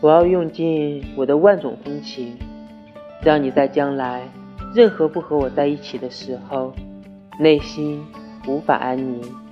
我要用尽我的万种风情让你在将来任何不和我在一起的时候内心无法安宁。